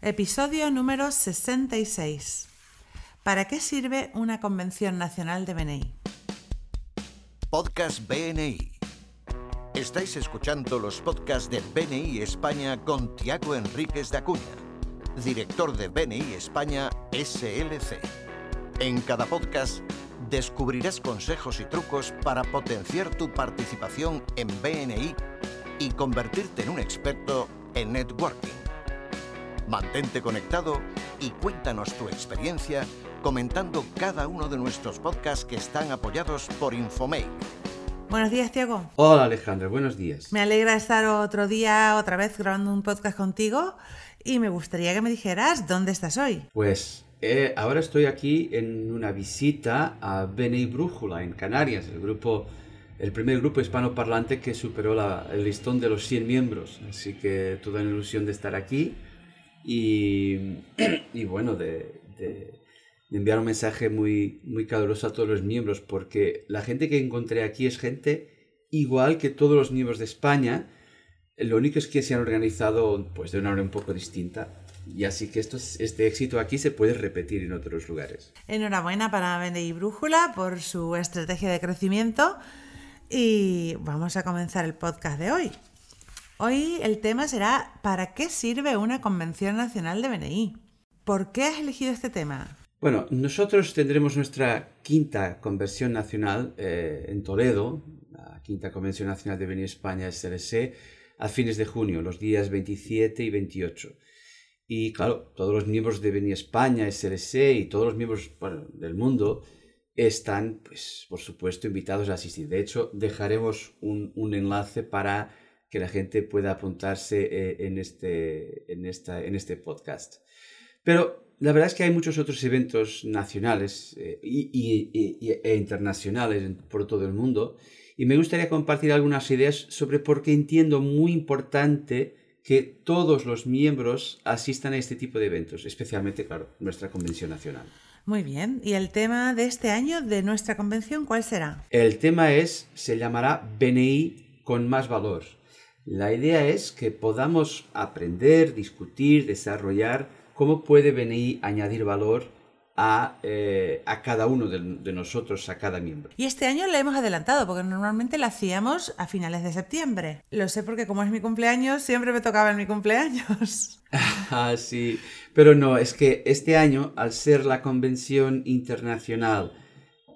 Episodio número 66. ¿Para qué sirve una convención nacional de BNI? Podcast BNI. Estáis escuchando los podcasts de BNI España con Tiago Enríquez de Acuña, director de BNI España SLC. En cada podcast descubrirás consejos y trucos para potenciar tu participación en BNI y convertirte en un experto en networking. Mantente conectado y cuéntanos tu experiencia comentando cada uno de nuestros podcasts que están apoyados por Infomake. Buenos días, Tiago. Hola Alejandra, buenos días. Me alegra estar otro día otra vez grabando un podcast contigo y me gustaría que me dijeras dónde estás hoy. Pues eh, ahora estoy aquí en una visita a BNI Brújula en Canarias, el grupo el primer grupo hispanoparlante que superó el listón de los 100 miembros. Así que toda la ilusión de estar aquí y, y bueno, de, enviar un mensaje muy, muy caluroso a todos los miembros, porque la gente que encontré aquí es gente igual que todos los miembros de España. Lo único es que se han organizado pues, de una manera un poco distinta. Y así que esto, este éxito aquí se puede repetir en otros lugares. Enhorabuena para BNI Brújula por su estrategia de crecimiento y vamos a comenzar el podcast de hoy. Hoy el tema será ¿para qué sirve una convención nacional de BNI? ¿Por qué has elegido este tema? Bueno, nosotros tendremos nuestra quinta convención nacional eh, en Toledo, la quinta convención nacional de BNI España SLC, a fines de junio, los días 27 y 28. Y claro, todos los miembros de BNI España, SLC y todos los miembros del mundo están, pues, por supuesto, invitados a asistir. De hecho, dejaremos un, un enlace para que la gente pueda apuntarse eh, en, este, en, esta, en este podcast. Pero la verdad es que hay muchos otros eventos nacionales eh, y, y, e internacionales por todo el mundo y me gustaría compartir algunas ideas sobre por qué entiendo muy importante que todos los miembros asistan a este tipo de eventos, especialmente, claro, nuestra convención nacional. Muy bien. ¿Y el tema de este año de nuestra convención cuál será? El tema es, se llamará BNI con más valor. La idea es que podamos aprender, discutir, desarrollar cómo puede BNI añadir valor a, eh, a cada uno de, de, nosotros, a cada miembro. Y este año le hemos adelantado, porque normalmente la hacíamos a finales de septiembre. Lo sé porque como es mi cumpleaños, siempre me tocaba en mi cumpleaños. ah, sí. Pero no, es que este año, al ser la convención internacional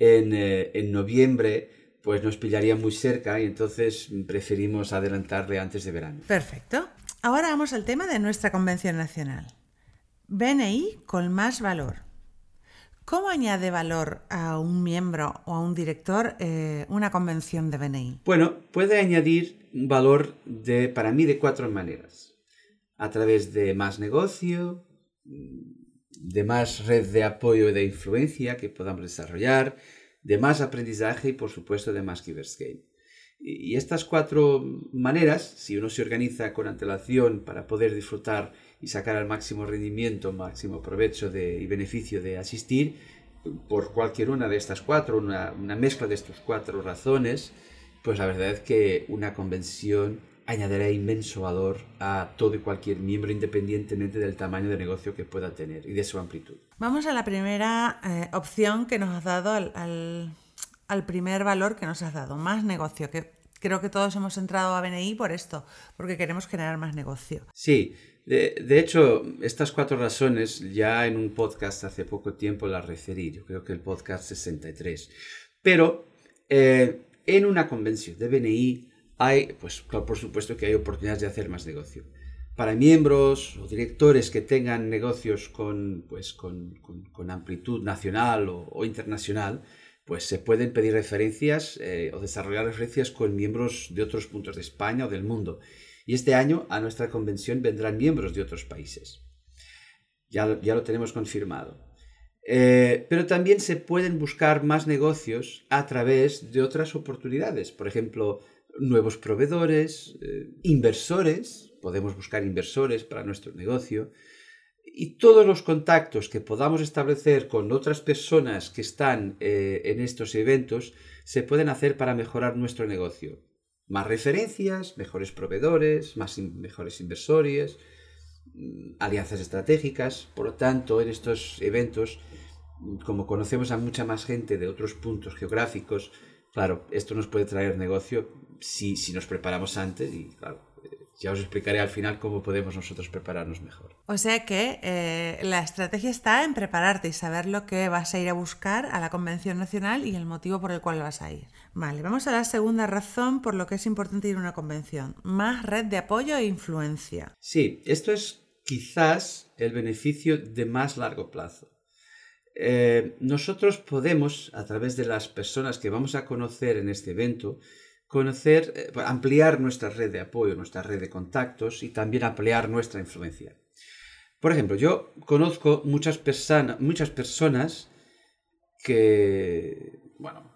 en, eh, en noviembre, pues nos pillaría muy cerca y entonces preferimos adelantarle antes de verano. Perfecto. Ahora vamos al tema de nuestra convención nacional. BNI con más valor. ¿Cómo añade valor a un miembro o a un director eh, una convención de BNI? Bueno, puede añadir valor de, para mí de cuatro maneras. A través de más negocio, de más red de apoyo y de influencia que podamos desarrollar, de más aprendizaje y por supuesto de más Giverscape. Y estas cuatro maneras, si uno se organiza con antelación para poder disfrutar y sacar al máximo rendimiento, máximo provecho de, y beneficio de asistir, por cualquier una de estas cuatro, una, una mezcla de estas cuatro razones, pues la verdad es que una convención añadirá inmenso valor a todo y cualquier miembro independientemente del tamaño de negocio que pueda tener y de su amplitud. Vamos a la primera eh, opción que nos has dado, al, al, al, primer valor que nos has dado, más negocio, que creo que todos hemos entrado a BNI por esto, porque queremos generar más negocio. Sí, de, de hecho, estas cuatro razones ya en un podcast hace poco tiempo las referí, yo creo que el podcast 63, pero eh, en una convención de BNI hay, pues por supuesto que hay oportunidades de hacer más negocio. Para miembros o directores que tengan negocios con, pues, con, con, con amplitud nacional o, o, internacional, pues se pueden pedir referencias eh, o desarrollar referencias con miembros de otros puntos de España o del mundo. Y este año a nuestra convención vendrán miembros de otros países. Ya, ya lo tenemos confirmado. Eh, pero también se pueden buscar más negocios a través de otras oportunidades. Por ejemplo, nuevos proveedores, eh, inversores, podemos buscar inversores para nuestro negocio y todos los contactos que podamos establecer con otras personas que están eh, en estos eventos se pueden hacer para mejorar nuestro negocio. Más referencias, mejores proveedores, más mejores inversores mm, alianzas estratégicas. Por lo tanto, en estos eventos, como conocemos a mucha más gente de otros puntos geográficos, claro, esto nos puede traer negocio si, si nos preparamos antes y, claro, ya os explicaré al final cómo podemos nosotros prepararnos mejor. O sea que eh, la estrategia está en prepararte y saber lo que vas a ir a buscar a la Convención Nacional y el motivo por el cual vas a ir. Vale, vamos a la segunda razón por lo que es importante ir a una convención. Más red de apoyo e influencia. Sí, esto es quizás el beneficio de más largo plazo. Eh, nosotros podemos, a través de las personas que vamos a conocer en este evento, conocer, eh, ampliar nuestra red de apoyo, nuestra red de contactos y también ampliar nuestra influencia. Por ejemplo, yo conozco muchas, muchas personas que, bueno,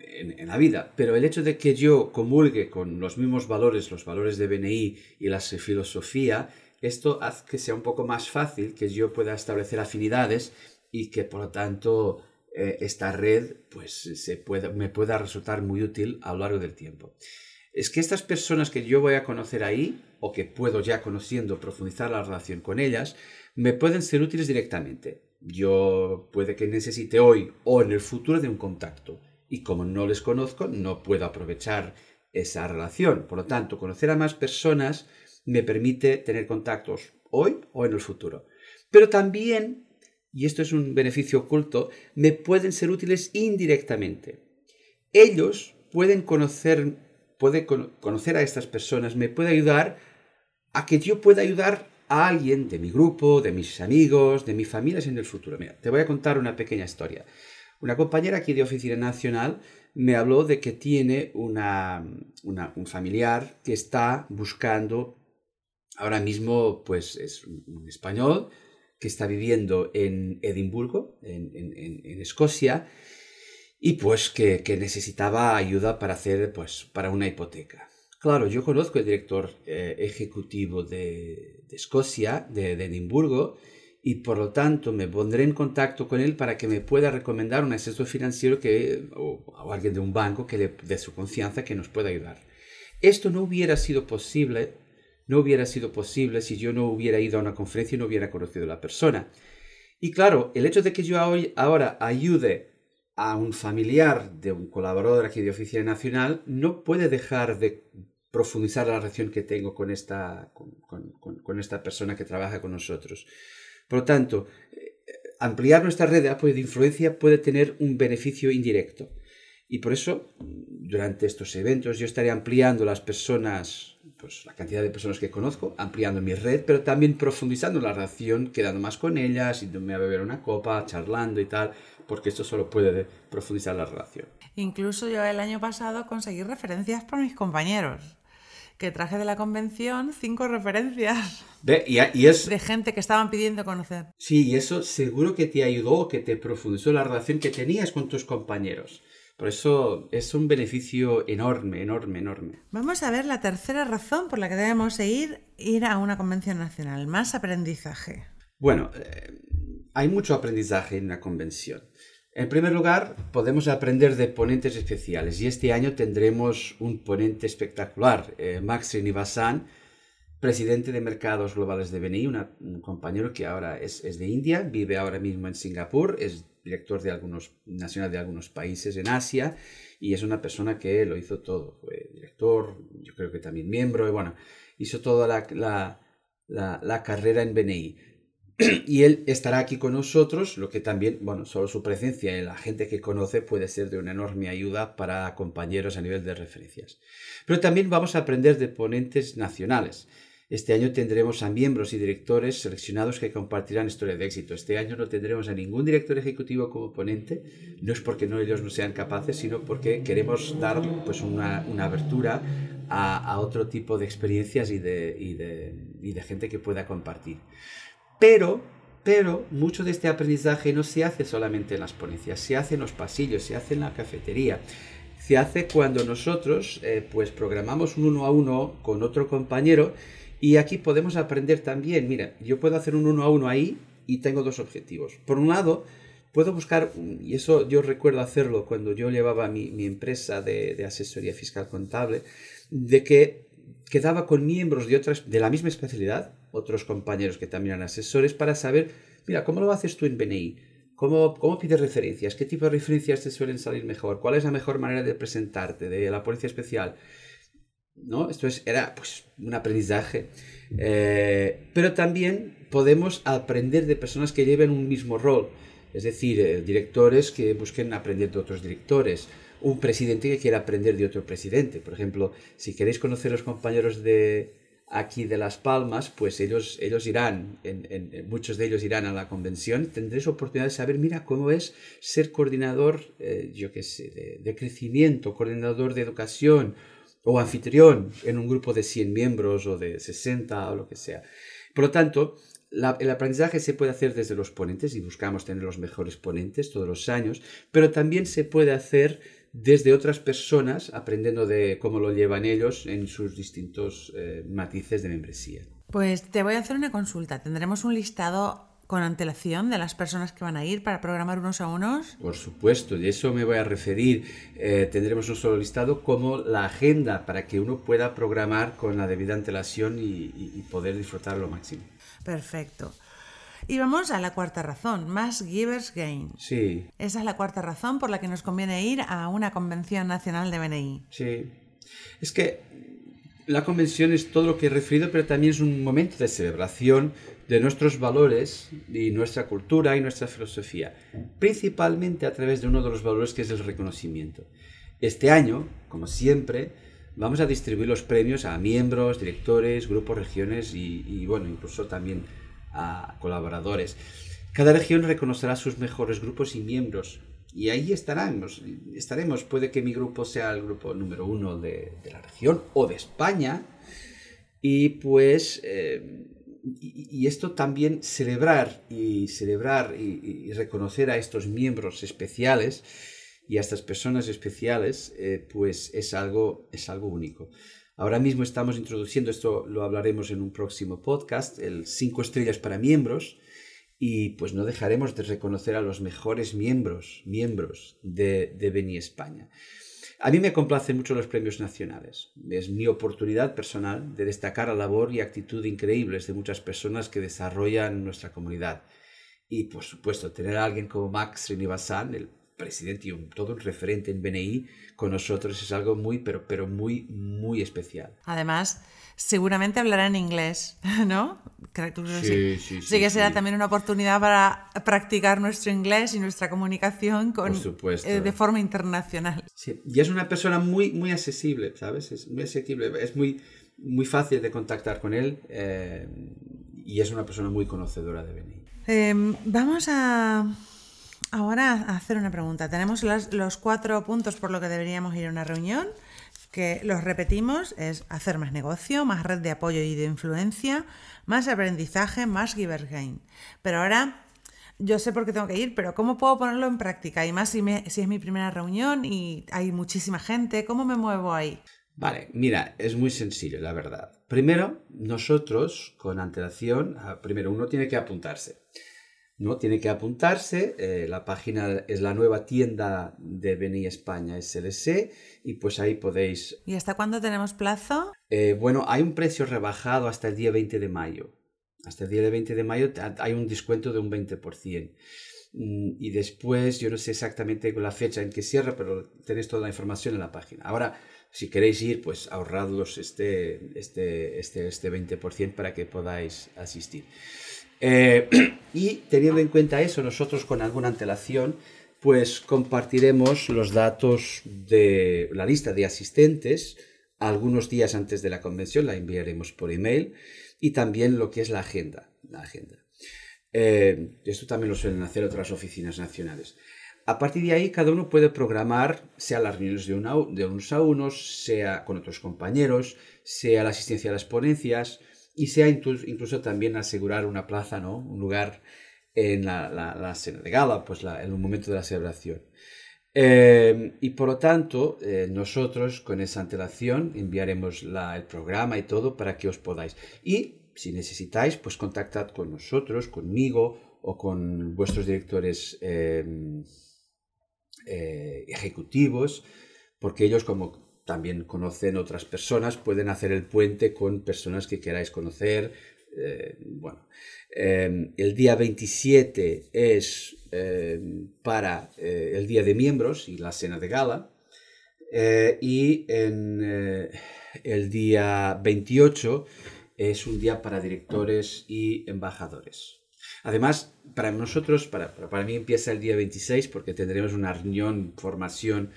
en, en, la vida, pero el hecho de que yo comulgue con los mismos valores, los valores de BNI y la filosofía, esto hace que sea un poco más fácil que yo pueda establecer afinidades y que por lo tanto eh, esta red pues se me pueda resultar muy útil a lo largo del tiempo. Es que estas personas que yo voy a conocer ahí, o que puedo ya conociendo profundizar la relación con ellas, me pueden ser útiles directamente. Yo puede que necesite hoy o en el futuro de un contacto. Y como no les conozco, no puedo aprovechar esa relación. Por lo tanto, conocer a más personas me permite tener contactos hoy o en el futuro. Pero también y esto es un beneficio oculto, me pueden ser útiles indirectamente. Ellos pueden conocer, puede conocer a estas personas, me puede ayudar a que yo pueda ayudar a alguien de mi grupo, de mis amigos, de mi familia en el futuro. Mira, te voy a contar una pequeña historia. Una compañera aquí de Oficina Nacional me habló de que tiene una, un familiar que está buscando, ahora mismo pues es un español, que está viviendo en Edimburgo, en, Escocia, y pues que, necesitaba ayuda para hacer, pues, para una hipoteca. Claro, yo conozco el director eh, ejecutivo de, Escocia, de, Edimburgo, y por lo tanto me pondré en contacto con él para que me pueda recomendar un asesor financiero que, o, o alguien de un banco que le dé su confianza que nos pueda ayudar. Esto no hubiera sido posible no hubiera sido posible si yo no hubiera ido a una conferencia y no hubiera conocido a la persona. Y claro, el hecho de que yo ahora ayude a un familiar de un colaborador aquí de Oficina Nacional no puede dejar de profundizar la relación que tengo con esta, con, esta persona que trabaja con nosotros. Por lo tanto, eh, ampliar nuestra red de apoyo de influencia puede tener un beneficio indirecto. Y por eso, durante estos eventos, yo estaré ampliando las personas, pues la cantidad de personas que conozco, ampliando mi red, pero también profundizando la relación, quedando más con ellas, yéndome a beber una copa, charlando y tal, porque esto solo puede profundizar la relación. Incluso yo el año pasado conseguí referencias por mis compañeros que traje de la convención cinco referencias y, es, de gente que estaban pidiendo conocer. Sí, y eso seguro que te ayudó, que te profundizó la relación que tenías con tus compañeros. Por eso es un beneficio enorme, enorme, enorme. Vamos a ver la tercera razón por la que debemos ir, ir a una convención nacional, más aprendizaje. Bueno, eh, hay mucho aprendizaje en una convención. En primer lugar, podemos aprender de ponentes especiales y este año tendremos un ponente espectacular, eh, Max Srinivasan, presidente de mercados globales de BNI, un compañero que ahora es, es, de India, vive ahora mismo en Singapur, es director de algunos, nacional de algunos países en Asia y es una persona que lo hizo todo. Fue director, yo creo que también miembro, y bueno, hizo toda la, la, carrera en BNI. y él estará aquí con nosotros, lo que también, bueno, solo su presencia y la gente que conoce puede ser de una enorme ayuda para compañeros a nivel de referencias. Pero también vamos a aprender de ponentes nacionales. Este año tendremos a miembros y directores seleccionados que compartirán historia de éxito. Este año no tendremos a ningún director ejecutivo como ponente, no es porque ellos no sean capaces, sino porque queremos dar pues, una, abertura a, otro tipo de experiencias y de, y de, gente que pueda compartir. Pero, pero mucho de este aprendizaje no se hace solamente en las ponencias, se hace en los pasillos, se hace en la cafetería se hace cuando nosotros eh, pues programamos un uno a uno con otro compañero y aquí podemos aprender también, mira, yo puedo hacer un uno a uno ahí y tengo dos objetivos. Por un lado, puedo buscar, y eso yo recuerdo hacerlo cuando yo llevaba mi, mi empresa de, de, asesoría fiscal contable, de que quedaba con miembros de otras, de la misma especialidad, otros compañeros que también eran asesores para saber, mira, ¿cómo lo haces tú en BNI? ¿Cómo, ¿Cómo pides referencias? ¿Qué tipo de referencias te suelen salir mejor? ¿Cuál es la mejor manera de presentarte de la policía especial? ¿No? Esto es, era pues, un aprendizaje. Eh, pero también podemos aprender de personas que lleven un mismo rol. Es decir, eh, directores que busquen aprender de otros directores. Un presidente que quiera aprender de otro presidente. Por ejemplo, si queréis conocer a los compañeros de, aquí de Las Palmas, pues ellos, ellos irán, muchos de ellos irán a la convención, tendréis oportunidad de saber, mira, cómo es ser coordinador, eh, yo qué sé, de, crecimiento, coordinador de educación o anfitrión en un grupo de 100 miembros o de 60 o lo que sea. Por lo tanto, el aprendizaje se puede hacer desde los ponentes y buscamos tener los mejores ponentes todos los años, pero también se puede hacer desde otras personas, aprendiendo de cómo lo llevan ellos en sus distintos eh, matices de membresía. Pues te voy a hacer una consulta. ¿Tendremos un listado con antelación de las personas que van a ir para programar unos a unos? Por supuesto, de eso me voy a referir. Eh, tendremos un solo listado como la agenda para que uno pueda programar con la debida antelación y, poder disfrutar lo máximo. Perfecto. Y vamos a la cuarta razón, más givers gain. Sí. Esa es la cuarta razón por la que nos conviene ir a una convención nacional de BNI. Sí. Es que la convención es todo lo que he referido, pero también es un momento de celebración de nuestros valores y nuestra cultura y nuestra filosofía, principalmente a través de uno de los valores que es el reconocimiento. Este año, como siempre, vamos a distribuir los premios a miembros, directores, grupos, regiones y, bueno, incluso también a colaboradores. Cada región reconocerá sus mejores grupos y miembros. Y ahí estaremos, estaremos. Puede que mi grupo sea el grupo número uno de, la región o de España. Y pues, eh, y, esto también celebrar y celebrar y, reconocer a estos miembros especiales y a estas personas especiales, eh, pues es algo, es algo único. Ahora mismo estamos introduciendo, esto lo hablaremos en un próximo podcast, el 5 estrellas para miembros, y pues no dejaremos de reconocer a los mejores miembros, miembros de, de Beni España. A mí me complacen mucho los premios nacionales. Es mi oportunidad personal de destacar la labor y actitud increíbles de muchas personas que desarrollan nuestra comunidad. Y por supuesto, tener a alguien como Max Srinivasan, el presidente y todo un referente en BNI con nosotros es algo muy, pero, pero muy, muy especial. Además, seguramente hablará en inglés, ¿no? Sí, sí, sí. que será también una oportunidad para practicar nuestro inglés y nuestra comunicación con, eh, de forma internacional. Sí, y es una persona muy, muy accesible, ¿sabes? Es muy accesible, es muy, muy fácil de contactar con él eh, y es una persona muy conocedora de BNI. Em, vamos a Ahora hacer una pregunta. Tenemos los, cuatro puntos por lo que deberíamos ir a una reunión, que los repetimos, es hacer más negocio, más red de apoyo y de influencia, más aprendizaje, más giver gain. Pero ahora yo sé por qué tengo que ir, pero ¿cómo puedo ponerlo en práctica? Y más si, si es mi primera reunión y hay muchísima gente, ¿cómo me muevo ahí? Vale, mira, es muy sencillo, la verdad. Primero, nosotros, con antelación, primero uno tiene que apuntarse. ¿No? Tiene que apuntarse, eh, la página es la nueva tienda de Beni España SLC y pues ahí podéis... ¿Y hasta cuándo tenemos plazo? Eh, bueno, hay un precio rebajado hasta el día 20 de mayo. Hasta el día 20 de mayo hay un descuento de un 20%. Mm, y después, yo no sé exactamente la fecha en que cierra, pero tenéis toda la información en la página. Ahora, si queréis ir, pues ahorradlos este, este, este, este 20% para que podáis asistir. Eh, y teniendo en cuenta eso, nosotros con alguna antelación, pues compartiremos los datos de la lista de asistentes algunos días antes de la convención, la enviaremos por email, y también lo que es la agenda. La agenda. Eh, esto también lo suelen hacer otras oficinas nacionales. A partir de ahí, cada uno puede programar, sea las reuniones de, de unos a unos, sea con otros compañeros, sea la asistencia a las ponencias, y sea incluso, también asegurar una plaza, ¿no? Un lugar en la, la, cena de gala, pues en un momento de la celebración. Eh, y por lo tanto, eh, nosotros con esa antelación enviaremos el programa y todo para que os podáis. Y si necesitáis, pues contactad con nosotros, conmigo o con vuestros directores eh, ejecutivos, porque ellos como también conocen otras personas, pueden hacer el puente con personas que queráis conocer eh, bueno, em, el día 27 es em, para eh, el día de miembros y la cena de gala. Eh, y en el día 28 es un día para directores y embajadores. Además, para nosotros, para, para mí empieza el día 26 porque tendremos una reunión, formación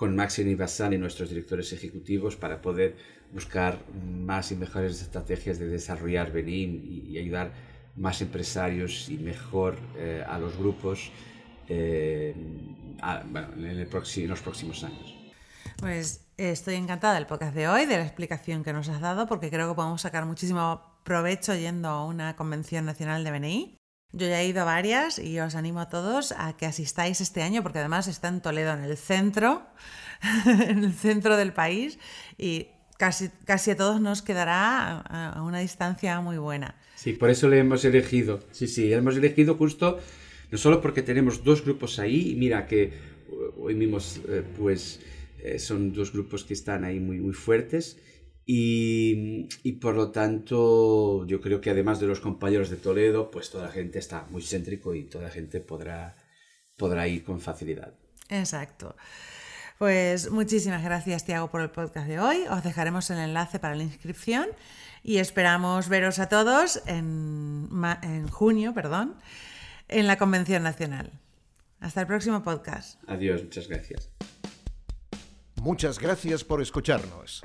con Bassan y nuestros directores ejecutivos para poder buscar más y mejores estrategias de desarrollar Benin y, ayudar más empresarios y mejor eh, a los grupos eh, en, los próximos años. Pues estoy encantada del podcast de hoy, de la explicación que nos has dado, porque creo que podemos sacar muchísimo provecho yendo a una convención nacional de BNI. Yo ya he ido a varias y os animo a todos a que asistáis este año, porque además está en Toledo, en el centro, en el centro del país, y casi, casi a todos nos quedará a una distancia muy buena. Sí, por eso le hemos elegido. Sí, sí, hemos elegido justo, no solo porque tenemos dos grupos ahí, mira que hoy mismo, eh, pues, eh, son dos grupos que están ahí muy, muy fuertes. Y, y, por lo tanto, yo creo que además de los compañeros de Toledo, pues toda la gente está muy céntrico y toda la gente podrá, podrá ir con facilidad. Exacto. Pues muchísimas gracias, Tiago, por el podcast de hoy. Os dejaremos el enlace para la inscripción y esperamos veros a todos en, en junio, perdón, en la Convención Nacional. Hasta el próximo podcast. Adiós, muchas gracias. Muchas gracias por escucharnos.